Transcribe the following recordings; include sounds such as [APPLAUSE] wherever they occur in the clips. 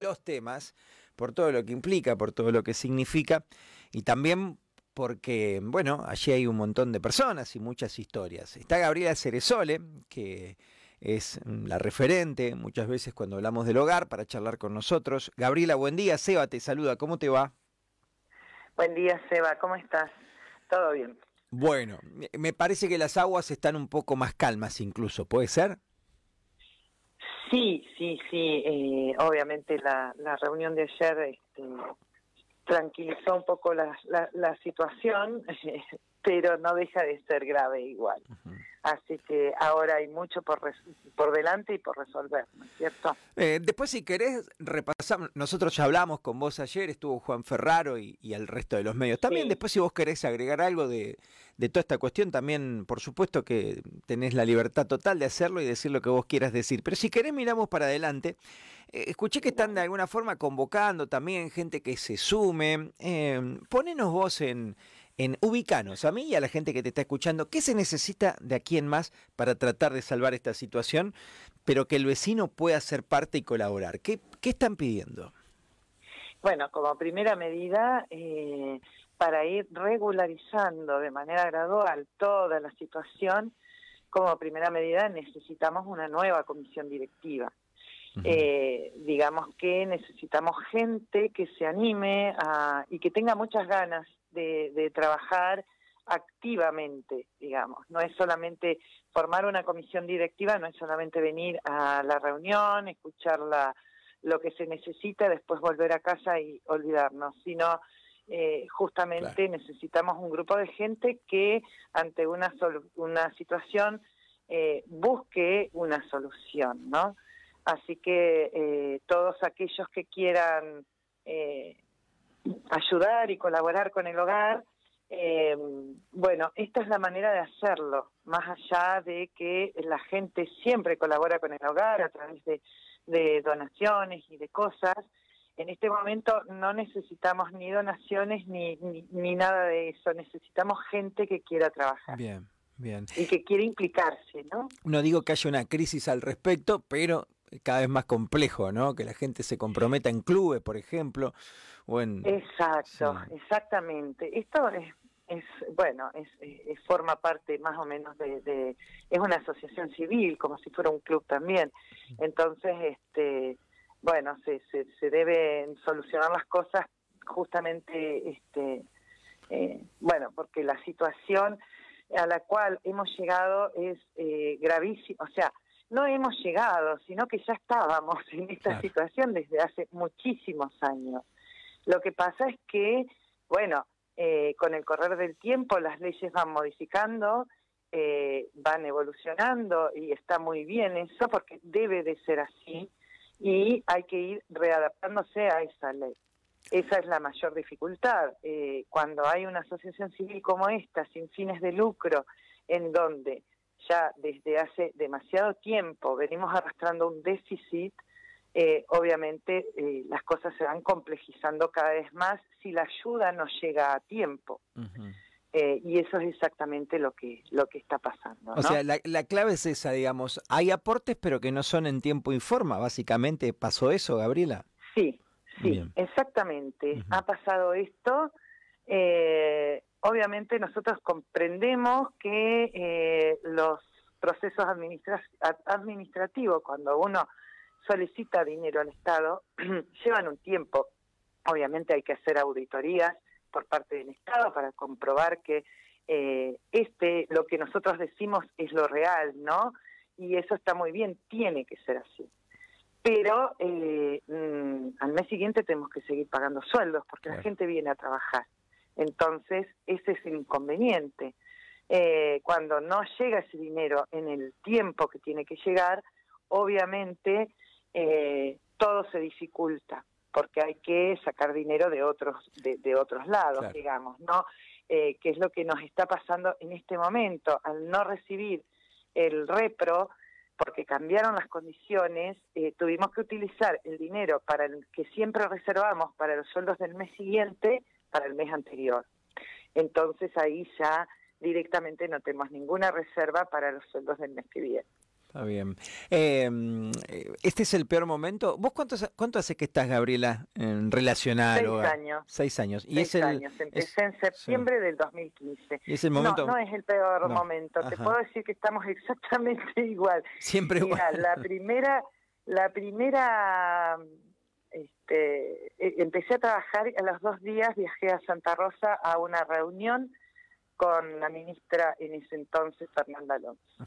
los temas, por todo lo que implica, por todo lo que significa, y también porque, bueno, allí hay un montón de personas y muchas historias. Está Gabriela Ceresole, que es la referente muchas veces cuando hablamos del hogar para charlar con nosotros. Gabriela, buen día. Seba te saluda. ¿Cómo te va? Buen día, Seba. ¿Cómo estás? Todo bien. Bueno, me parece que las aguas están un poco más calmas incluso, ¿puede ser? Sí, sí, sí. Eh, obviamente la, la reunión de ayer este, tranquilizó un poco la, la, situación, [LAUGHS] pero no deja de ser grave igual. Así que ahora hay mucho por, por delante y por resolver, ¿no es cierto? Eh, después, si querés, repasamos. Nosotros ya hablamos con vos ayer, estuvo Juan Ferraro y, el resto de los medios. También, después, si vos querés agregar algo de, de, toda esta cuestión, también, por supuesto, que tenés la libertad total de hacerlo y decir lo que vos quieras decir. Pero si querés, miramos para adelante. Eh, escuché que están de alguna forma convocando también gente que se sume. Eh, ponenos vos en en ubicanos, a mí y a la gente que te está escuchando, ¿qué se necesita de aquí en más para tratar de salvar esta situación, pero que el vecino pueda ser parte y colaborar? ¿Qué, qué están pidiendo? Bueno, como primera medida, eh, para ir regularizando de manera gradual toda la situación, como primera medida necesitamos una nueva comisión directiva. Eh, digamos que necesitamos gente que se anime a, y que tenga muchas ganas de, trabajar activamente, digamos. No es solamente formar una comisión directiva, no es solamente venir a la reunión, escuchar la, lo que se necesita, después volver a casa y olvidarnos, sino eh, justamente necesitamos un grupo de gente que ante una, una situación eh, busque una solución, ¿no? Así que eh, todos aquellos que quieran ayudar y colaborar con el hogar, eh, bueno, esta es la manera de hacerlo, más allá de que la gente siempre colabora con el hogar a través de, donaciones y de cosas. En este momento no necesitamos ni donaciones ni, ni, nada de eso, necesitamos gente que quiera trabajar. Bien, bien. Y que quiere implicarse, ¿no? No digo que haya una crisis al respecto, pero cada vez más complejo, ¿no? Que la gente se comprometa en clubes, por ejemplo, o en... Exacto, exactamente. Esto es, es bueno, es, forma parte más o menos de, es una asociación civil, como si fuera un club también. Entonces, este, bueno, se, se, se deben solucionar las cosas justamente, este, eh, bueno, porque la situación a la cual hemos llegado es eh, gravísima, o sea, no hemos llegado, sino que ya estábamos en esta situación desde hace muchísimos años. Lo que pasa es que, bueno, eh, con el correr del tiempo las leyes van modificando, eh, van evolucionando y está muy bien eso porque debe de ser así y hay que ir readaptándose a esa ley. Esa es la mayor dificultad. Eh, cuando hay una asociación civil como esta, sin fines de lucro, en donde ya desde hace demasiado tiempo venimos arrastrando un déficit, eh, obviamente eh, las cosas se van complejizando cada vez más si la ayuda no llega a tiempo. Eh, y eso es exactamente lo que lo que está pasando. O sea, la, clave es esa, digamos, hay aportes pero que no son en tiempo y forma, básicamente pasó eso, Gabriela. Sí, sí, exactamente. Ha pasado esto. Eh, obviamente nosotros comprendemos que eh, los procesos administrativos, cuando uno solicita dinero al Estado, [CLEARS THROAT] llevan un tiempo. Obviamente hay que hacer auditorías por parte del Estado para comprobar que eh, este, lo que nosotros decimos es lo real, ¿no? Y eso está muy bien, tiene que ser así. Pero eh, mm, al mes siguiente tenemos que seguir pagando sueldos porque la gente viene a trabajar. Entonces, ese es el inconveniente. Eh, cuando no llega ese dinero en el tiempo que tiene que llegar, obviamente eh, todo se dificulta porque hay que sacar dinero de otros de, otros lados, digamos, ¿no? Eh, que es lo que nos está pasando en este momento al no recibir el repro porque cambiaron las condiciones, eh, tuvimos que utilizar el dinero para el que siempre reservamos para los sueldos del mes siguiente para el mes anterior. Entonces ahí ya directamente no tenemos ninguna reserva para los sueldos del mes que viene. Está bien. Em, este es el peor momento. ¿Vos cuánto, cuánto hace que estás, Gabriela, en relacionar? Seis años. Seis años. ¿Y Seis años. Empecé en septiembre del 2015. ¿Y es el momento? No, no es el peor momento. Te puedo decir que estamos exactamente [LAUGHS] igual. Siempre igual. la primera, la primera, este, e, empecé a trabajar a los dos días viajé a Santa Rosa a una reunión con la ministra en ese entonces, Fernanda Alonso.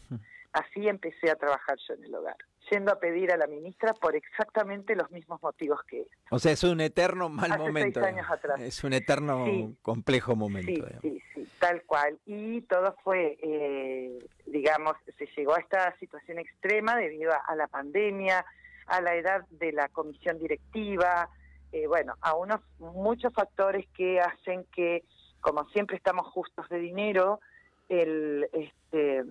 Así empecé a trabajar yo en el hogar, yendo a pedir a la ministra por exactamente los mismos motivos que él. O sea, es un eterno mal Hace momento. Seis años atrás. Es un eterno complejo momento. Sí, sí, sí, tal cual. Y todo fue, eh, digamos, se llegó a esta situación extrema debido a, la pandemia, a la edad de la comisión directiva, eh, bueno, a unos muchos factores que hacen que, como siempre estamos justos de dinero, el este,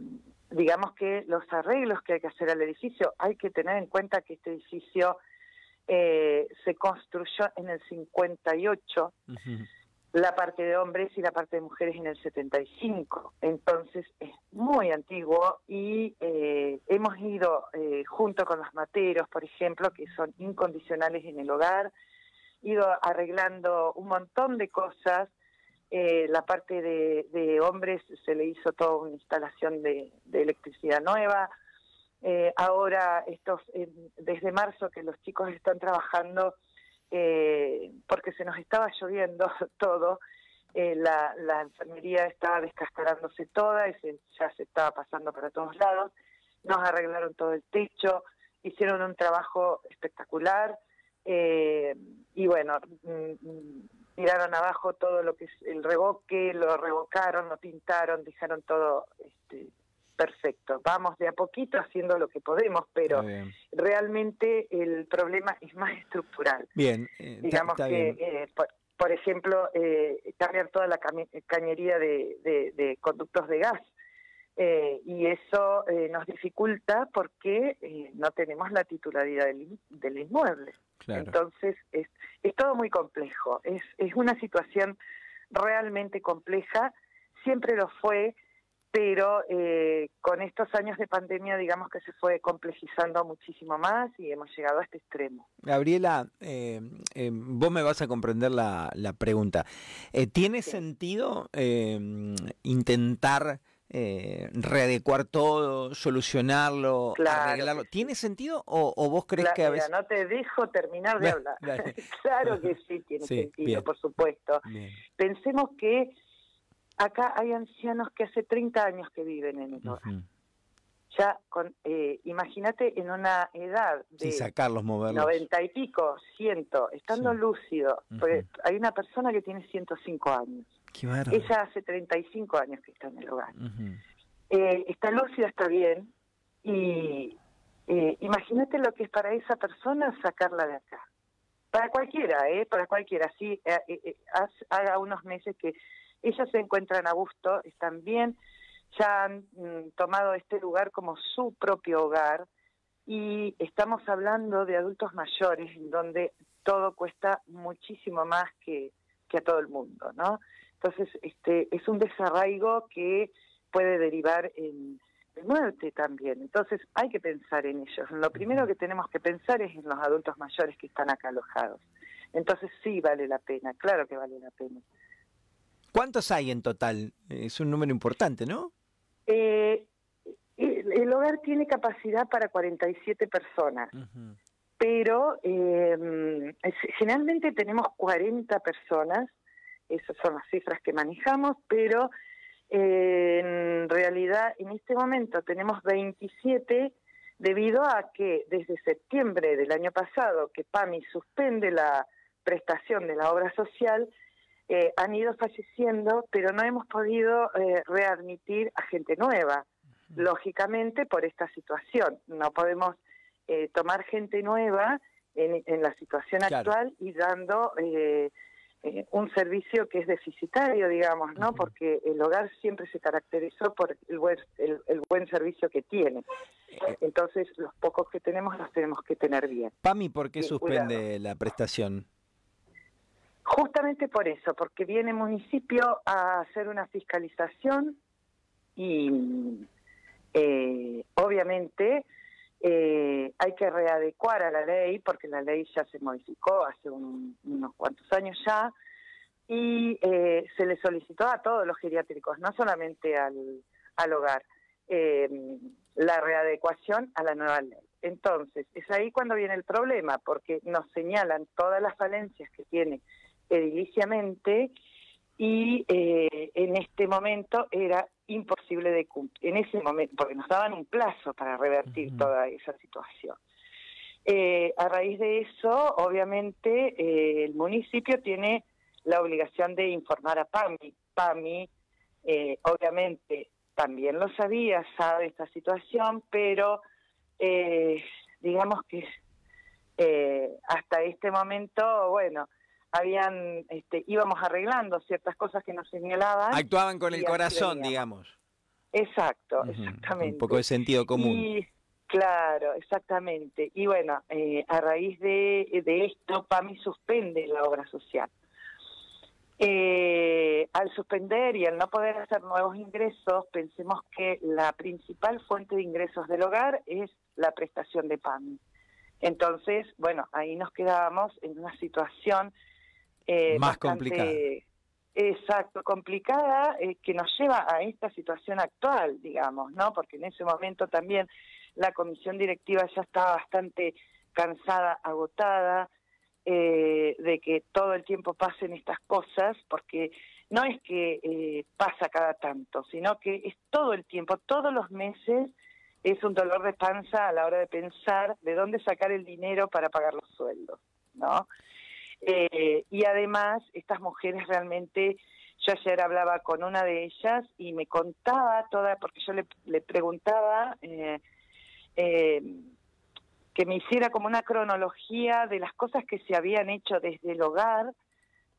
digamos que los arreglos que hay que hacer al edificio, hay que tener en cuenta que este edificio eh, se construyó en el 58, la parte de hombres y la parte de mujeres en el 75, entonces es muy antiguo y eh, hemos ido eh, junto con los materos, por ejemplo, que son incondicionales en el hogar, ido arreglando un montón de cosas eh, la parte de, hombres se le hizo toda una instalación de, electricidad nueva. Eh, ahora, estos, desde marzo que los chicos están trabajando, eh, porque se nos estaba lloviendo [LAUGHS] todo, la, enfermería estaba descascarándose toda y ya se estaba pasando para todos lados. Nos arreglaron todo el techo, hicieron un trabajo espectacular. y bueno, mm, tiraron abajo todo lo que es el revoque, lo revocaron, lo pintaron, dejaron todo este, perfecto. Vamos de a poquito haciendo lo que podemos, pero realmente el problema es más estructural. Bien, eh, digamos que, eh, por, ejemplo, eh, cambiar toda la cañería de, conductos de gas. y eso nos dificulta porque no tenemos la titularidad del, del inmueble. Entonces, es, es todo muy complejo. Es, es una situación realmente compleja, siempre lo fue, pero eh, con estos años de pandemia digamos que se fue complejizando muchísimo más y hemos llegado a este extremo. Gabriela, eh, eh, vos me vas a comprender la, la pregunta. ¿Tiene sentido intentar eh, readecuar todo, solucionarlo, arreglarlo. ¿Tiene sentido o, vos crees que a veces... no te dejo terminar de [LAUGHS] hablar. [LAUGHS] claro que sí tiene sentido, por supuesto. Pensemos que acá hay ancianos que hace 30 años que viven en el hogar. Ya, con, eh, imagínate en una edad de sacarlos, moverlos. 90 y pico, ciento, estando lúcido, hay una persona que tiene 105 años ella hace 35 años que está en el hogar. eh, está lúcida, está bien, y eh, imagínate lo que es para esa persona sacarla de acá. Para cualquiera, ¿eh? Para cualquiera. Sí, eh, haga unos meses que ellas se encuentran a gusto, están bien, ya han mm, tomado este lugar como su propio hogar y estamos hablando de adultos mayores donde todo cuesta muchísimo más que, que a todo el mundo, ¿no? Entonces, este, es un desarraigo que puede derivar en, muerte también. Entonces, hay que pensar en ellos. Lo primero que tenemos que pensar es en los adultos mayores que están acá alojados. Entonces, sí vale la pena, claro que vale la pena. ¿Cuántos hay en total? Es un número importante, ¿no? Eh, el, hogar tiene capacidad para 47 personas, pero eh, generalmente tenemos 40 personas esas son las cifras que manejamos, pero eh, en realidad en este momento tenemos 27 debido a que desde septiembre del año pasado que PAMI suspende la prestación de la obra social, eh, han ido falleciendo, pero no hemos podido eh, readmitir a gente nueva, lógicamente por esta situación. No podemos tomar gente nueva en, la situación actual y dando eh, un servicio que es deficitario, digamos, ¿no? Porque el hogar siempre se caracterizó por el buen, el, buen servicio que tiene. Eh, Entonces, los pocos que tenemos los tenemos que tener bien. PAMI, ¿por qué suspende la prestación? Justamente por eso, porque viene municipio a hacer una fiscalización y Eh, obviamente eh, hay que readecuar a la ley porque la ley ya se modificó hace unos cuantos años ya y eh, se le solicitó a todos los geriátricos, no solamente al, al hogar, la readecuación a la nueva ley. Entonces, es ahí cuando viene el problema, porque nos señalan todas las falencias que tiene ediliciamente y eh, en este momento era imposible de cumplir, en ese momento, porque nos daban un plazo para revertir toda esa situación. Eh, a raíz de eso, obviamente, eh, el municipio tiene la obligación de informar a PAMI. PAMI, obviamente, también lo sabía, sabe esta situación, pero digamos que hasta este momento, bueno, habían este, íbamos arreglando ciertas cosas que nos señalaban. Actuaban con el corazón, digamos. Exacto, exactamente. Un poco de sentido común. Y, claro, exactamente. Y bueno, eh, a raíz de, de esto, PAMI suspende la obra social. Eh, al suspender y al no poder hacer nuevos ingresos, pensemos que la principal fuente de ingresos del hogar es la prestación de PAMI. Entonces, bueno, ahí nos quedábamos en una situación eh, más complicada. Exacto, complicada, eh, que nos lleva a esta situación actual, digamos, ¿no? Porque en ese momento también la comisión directiva ya estaba bastante cansada, agotada, eh, de que todo el tiempo pasen estas cosas, porque no es que eh, pasa cada tanto, sino que es todo el tiempo, todos los meses es un dolor de panza a la hora de pensar de dónde sacar el dinero para pagar los sueldos, ¿no? Eh, y además, estas mujeres realmente, yo ayer hablaba con una de ellas y me contaba toda, porque yo le, le preguntaba eh, eh, que me hiciera como una cronología de las cosas que se habían hecho desde el hogar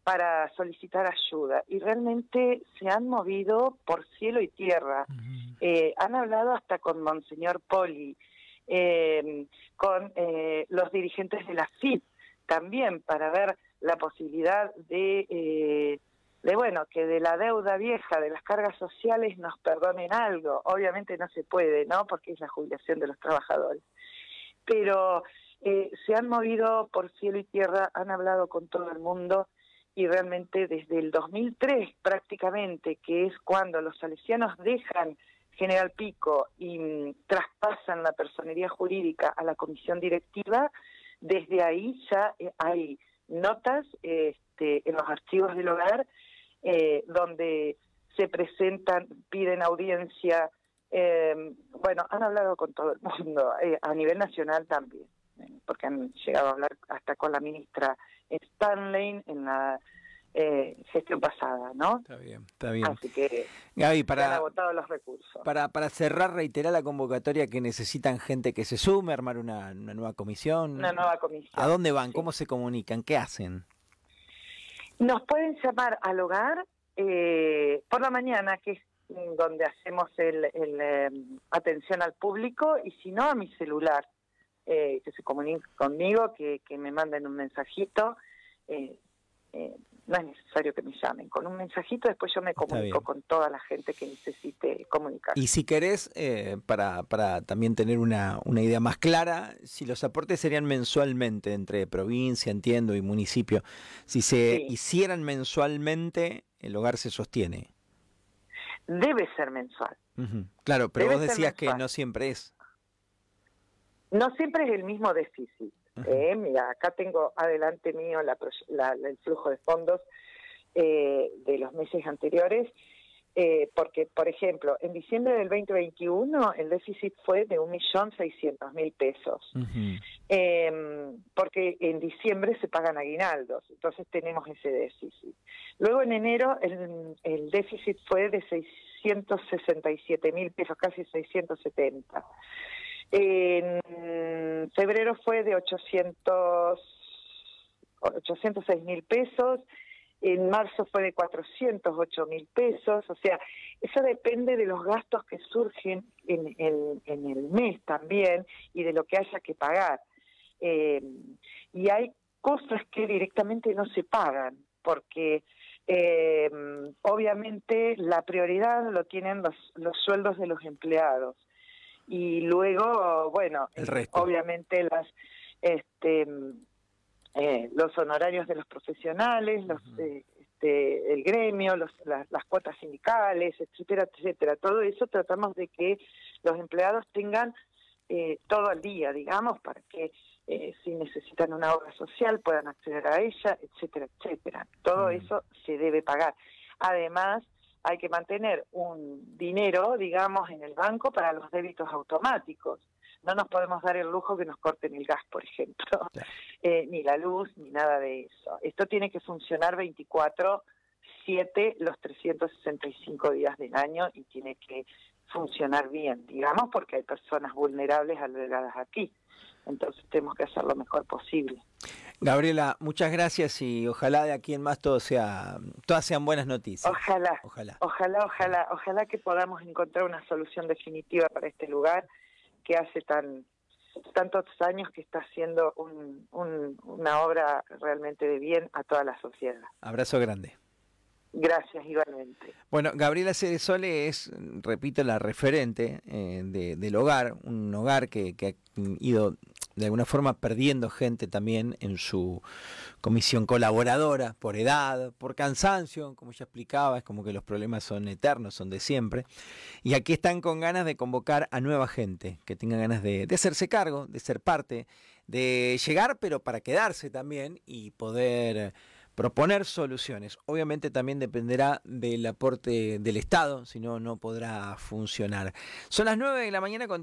para solicitar ayuda. Y realmente se han movido por cielo y tierra. han hablado hasta con Monseñor Poli, con los dirigentes de la FIP, también para ver la posibilidad de, eh, de, bueno, que de la deuda vieja, de las cargas sociales nos perdonen algo. Obviamente no se puede, ¿no? Porque es la jubilación de los trabajadores. Pero eh, se han movido por cielo y tierra, han hablado con todo el mundo y realmente desde el 2003 prácticamente, que es cuando los salesianos dejan General Pico y mm, traspasan la personería jurídica a la comisión directiva, desde ahí ya eh, hay notas este, en los archivos del hogar eh, donde se presentan, piden audiencia. Eh, bueno, han hablado con todo el mundo, [LAUGHS] a nivel nacional también, porque han llegado a hablar hasta con la ministra Stanley en la eh, gestión pasada, ¿no? Está bien, está bien. Así que Gaby, para, han agotado los recursos. Para, para cerrar, reiterar la convocatoria que necesitan gente que se sume, armar una, nueva comisión. Una nueva comisión. ¿A dónde van? ¿Cómo se comunican? ¿Qué hacen? Nos pueden llamar al hogar eh, por la mañana, que es donde hacemos el, el em, atención al público, y si no, a mi celular, eh, que se comuniquen conmigo, que, que me manden un mensajito. Eh, eh, no es necesario que me llamen. Con un mensajito después yo me comunico con toda la gente que necesite comunicar. Y si querés, eh, para, para también tener una, una idea más clara, si los aportes serían mensualmente entre provincia, entiendo, y municipio, si se hicieran mensualmente, el hogar se sostiene. Debe ser mensual. Claro, pero vos decías que no siempre es. No siempre es el mismo déficit. Eh, mira, acá tengo adelante mío el flujo de fondos eh, de los meses anteriores, eh, porque, por ejemplo, en diciembre del 2021 el déficit fue de 1.600.000 pesos, em, porque en diciembre se pagan aguinaldos, entonces tenemos ese déficit. Luego en enero el, el déficit fue de 667.000 pesos, casi 670. En febrero fue de 800, 806 mil pesos, en marzo fue de 408 mil pesos, o sea, eso depende de los gastos que surgen en, en, el mes también y de lo que haya que pagar. Eh, y hay cosas que directamente no se pagan, porque eh, obviamente la prioridad lo tienen los, los sueldos de los empleados y luego, bueno, obviamente las este eh, los honorarios de los profesionales, los, eh, este, el gremio, los, las cuotas sindicales, etcétera, etcétera. Todo eso tratamos de que los empleados tengan eh, todo al día, digamos, para que si necesitan una obra social puedan acceder a ella, etcétera, etcétera. Todo eso se debe pagar. Además, hay que mantener un dinero, digamos, en el banco para los débitos automáticos no nos podemos dar el lujo que nos corten el gas, por ejemplo, [LAUGHS] [LAUGHS] eh, ni la luz, ni nada de eso. Esto tiene que funcionar 24, 7 los 365 días del año y tiene que funcionar bien, digamos, porque hay personas vulnerables albergadas aquí. Entonces tenemos que hacer lo mejor posible. Gabriela, muchas gracias y ojalá de aquí en más todo sea, todas sean buenas noticias. Ojalá, ojalá, ojalá, ojalá, ojalá que podamos encontrar una solución definitiva para este lugar que hace tan tantos años que está haciendo una obra realmente de bien a toda la sociedad. Abrazo grande. Gracias, igualmente. Bueno, Gabriela Ceresole es, repito, la referente eh, del hogar, un hogar que, que, ha ido de alguna forma perdiendo gente también en su comisión colaboradora, por edad, por cansancio, como ya explicaba, es como que los problemas son eternos, son de siempre. Y aquí están con ganas de convocar a nueva gente, que tenga ganas de, de hacerse cargo, de ser parte, de llegar, pero para quedarse también y poder proponer soluciones. Obviamente también dependerá del aporte del Estado, si no, no podrá funcionar. Son las 9 de la mañana con